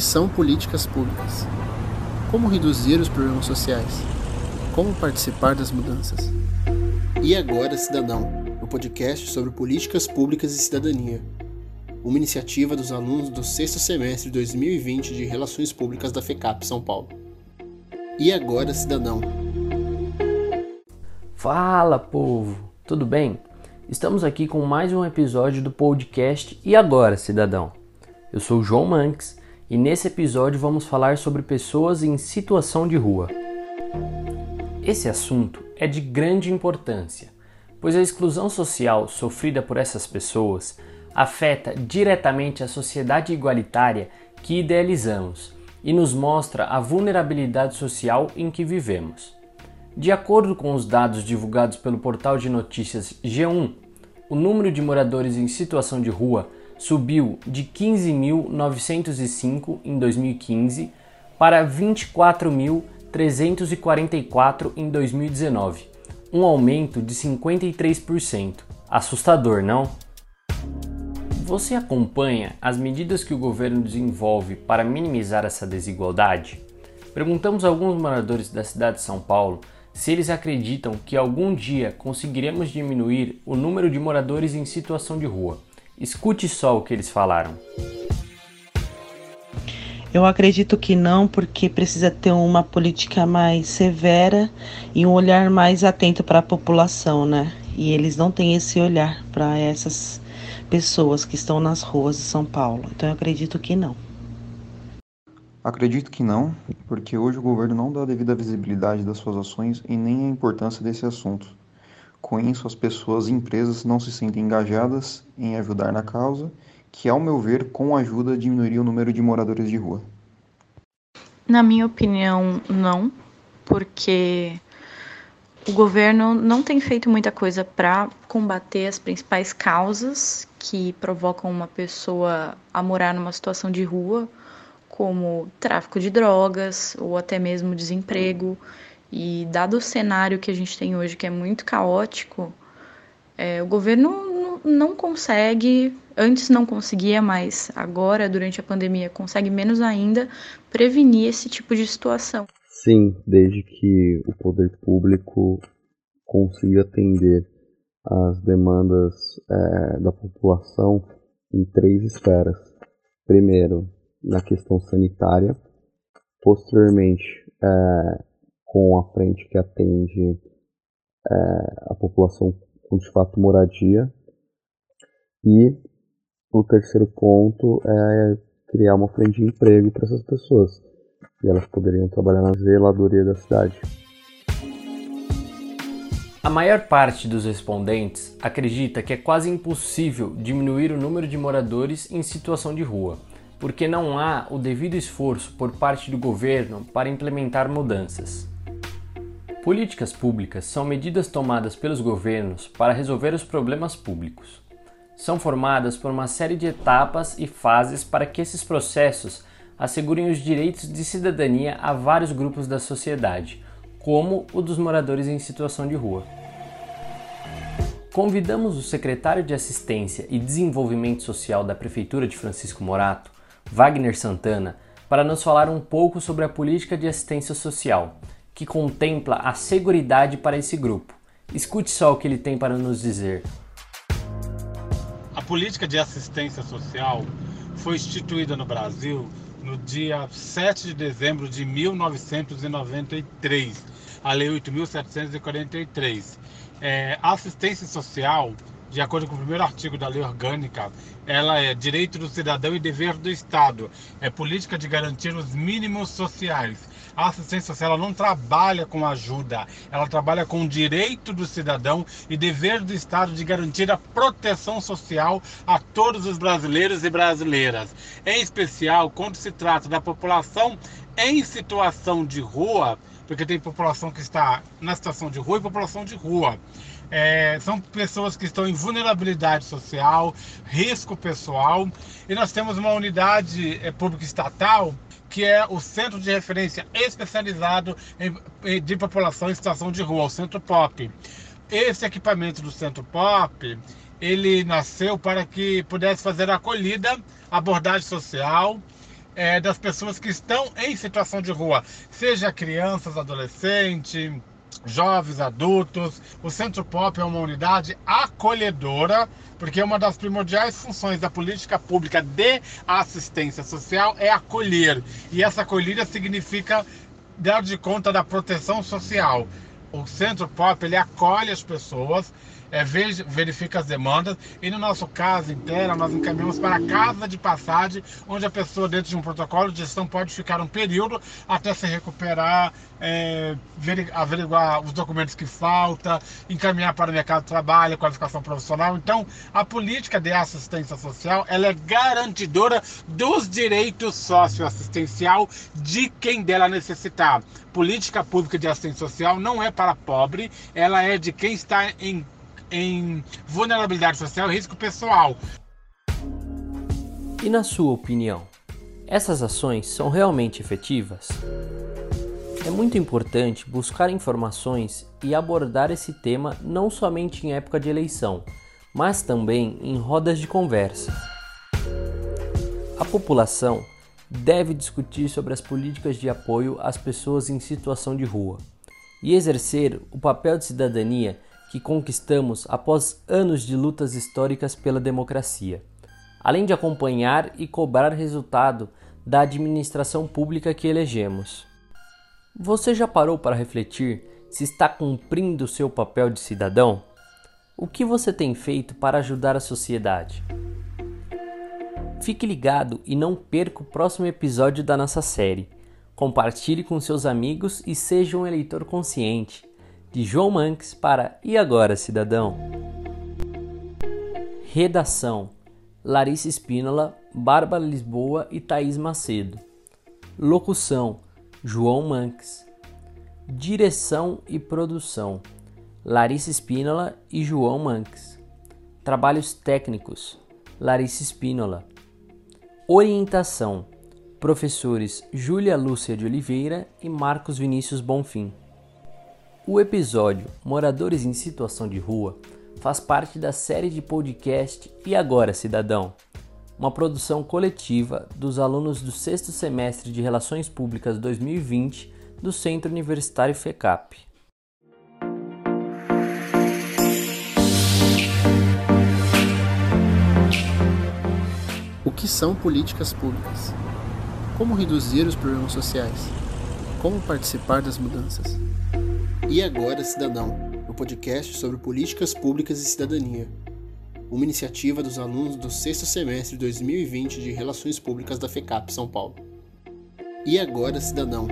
que são políticas públicas? Como reduzir os problemas sociais? Como participar das mudanças? E agora, Cidadão, o podcast sobre políticas públicas e cidadania. Uma iniciativa dos alunos do sexto semestre de 2020 de Relações Públicas da FECAP São Paulo. E agora, Cidadão. Fala, povo! Tudo bem? Estamos aqui com mais um episódio do podcast E agora, Cidadão? Eu sou João Manx e nesse episódio vamos falar sobre pessoas em situação de rua. Esse assunto é de grande importância, pois a exclusão social sofrida por essas pessoas afeta diretamente a sociedade igualitária que idealizamos e nos mostra a vulnerabilidade social em que vivemos. De acordo com os dados divulgados pelo portal de notícias G1, o número de moradores em situação de rua subiu de 15.905 em 2015 para 24.344 em 2019, um aumento de 53%. Assustador, não? Você acompanha as medidas que o governo desenvolve para minimizar essa desigualdade? Perguntamos a alguns moradores da cidade de São Paulo se eles acreditam que algum dia conseguiremos diminuir o número de moradores em situação de rua. Escute só o que eles falaram. Eu acredito que não, porque precisa ter uma política mais severa e um olhar mais atento para a população, né? E eles não têm esse olhar para essas pessoas que estão nas ruas de São Paulo. Então eu acredito que não. Acredito que não, porque hoje o governo não dá a devida visibilidade das suas ações e nem a importância desse assunto. Com isso, as pessoas e empresas não se sentem engajadas em ajudar na causa, que, ao meu ver, com ajuda diminuiria o número de moradores de rua. Na minha opinião, não, porque o governo não tem feito muita coisa para combater as principais causas que provocam uma pessoa a morar numa situação de rua, como tráfico de drogas ou até mesmo desemprego. E dado o cenário que a gente tem hoje, que é muito caótico, é, o governo não consegue, antes não conseguia, mas agora, durante a pandemia, consegue menos ainda prevenir esse tipo de situação. Sim, desde que o poder público consiga atender as demandas é, da população em três esferas. Primeiro, na questão sanitária, posteriormente, é, com a frente que atende é, a população com de fato moradia. E o terceiro ponto é criar uma frente de emprego para essas pessoas. E elas poderiam trabalhar na zeladoria da cidade. A maior parte dos respondentes acredita que é quase impossível diminuir o número de moradores em situação de rua, porque não há o devido esforço por parte do governo para implementar mudanças. Políticas públicas são medidas tomadas pelos governos para resolver os problemas públicos. São formadas por uma série de etapas e fases para que esses processos assegurem os direitos de cidadania a vários grupos da sociedade, como o dos moradores em situação de rua. Convidamos o secretário de Assistência e Desenvolvimento Social da Prefeitura de Francisco Morato, Wagner Santana, para nos falar um pouco sobre a política de assistência social que contempla a seguridade para esse grupo. Escute só o que ele tem para nos dizer. A política de assistência social foi instituída no Brasil no dia 7 de dezembro de 1993, a Lei 8.743. É, a assistência social de acordo com o primeiro artigo da lei orgânica, ela é direito do cidadão e dever do Estado. É política de garantir os mínimos sociais. A assistência social não trabalha com ajuda, ela trabalha com o direito do cidadão e dever do Estado de garantir a proteção social a todos os brasileiros e brasileiras. Em especial quando se trata da população em situação de rua, porque tem população que está na situação de rua e população de rua. É, são pessoas que estão em vulnerabilidade social, risco pessoal, e nós temos uma unidade é, pública estatal que é o Centro de Referência Especializado em, de População em Situação de Rua, o Centro POP. Esse equipamento do Centro POP, ele nasceu para que pudesse fazer acolhida, abordagem social, é, das pessoas que estão em situação de rua, seja crianças, adolescentes, jovens, adultos. O Centro Pop é uma unidade acolhedora, porque uma das primordiais funções da política pública de assistência social é acolher. E essa acolhida significa dar de conta da proteção social. O Centro Pop ele acolhe as pessoas é, verifica as demandas e no nosso caso interno nós encaminhamos para a casa de passagem, onde a pessoa dentro de um protocolo de gestão pode ficar um período até se recuperar, é, averiguar os documentos que falta, encaminhar para o mercado de trabalho, qualificação profissional. Então, a política de assistência social ela é garantidora dos direitos socioassistencial de quem dela necessitar. Política pública de assistência social não é para pobre, ela é de quem está em em vulnerabilidade social e risco pessoal. E na sua opinião, essas ações são realmente efetivas? É muito importante buscar informações e abordar esse tema não somente em época de eleição, mas também em rodas de conversa. A população deve discutir sobre as políticas de apoio às pessoas em situação de rua e exercer o papel de cidadania que conquistamos após anos de lutas históricas pela democracia, além de acompanhar e cobrar resultado da administração pública que elegemos. Você já parou para refletir se está cumprindo seu papel de cidadão? O que você tem feito para ajudar a sociedade? Fique ligado e não perca o próximo episódio da nossa série. Compartilhe com seus amigos e seja um eleitor consciente de João Manques para E Agora Cidadão? Redação: Larissa Espínola, Bárbara Lisboa e Thaís Macedo. Locução: João Manques. Direção e produção: Larissa Espínola e João Manques. Trabalhos técnicos: Larissa Espínola. Orientação: Professores Júlia Lúcia de Oliveira e Marcos Vinícius Bonfim. O episódio Moradores em Situação de Rua faz parte da série de podcast E Agora Cidadão, uma produção coletiva dos alunos do sexto semestre de Relações Públicas 2020 do Centro Universitário FECAP. O que são políticas públicas? Como reduzir os problemas sociais? Como participar das mudanças? E Agora Cidadão, o um podcast sobre políticas públicas e cidadania. Uma iniciativa dos alunos do sexto semestre de 2020 de Relações Públicas da FECAP São Paulo. E Agora Cidadão,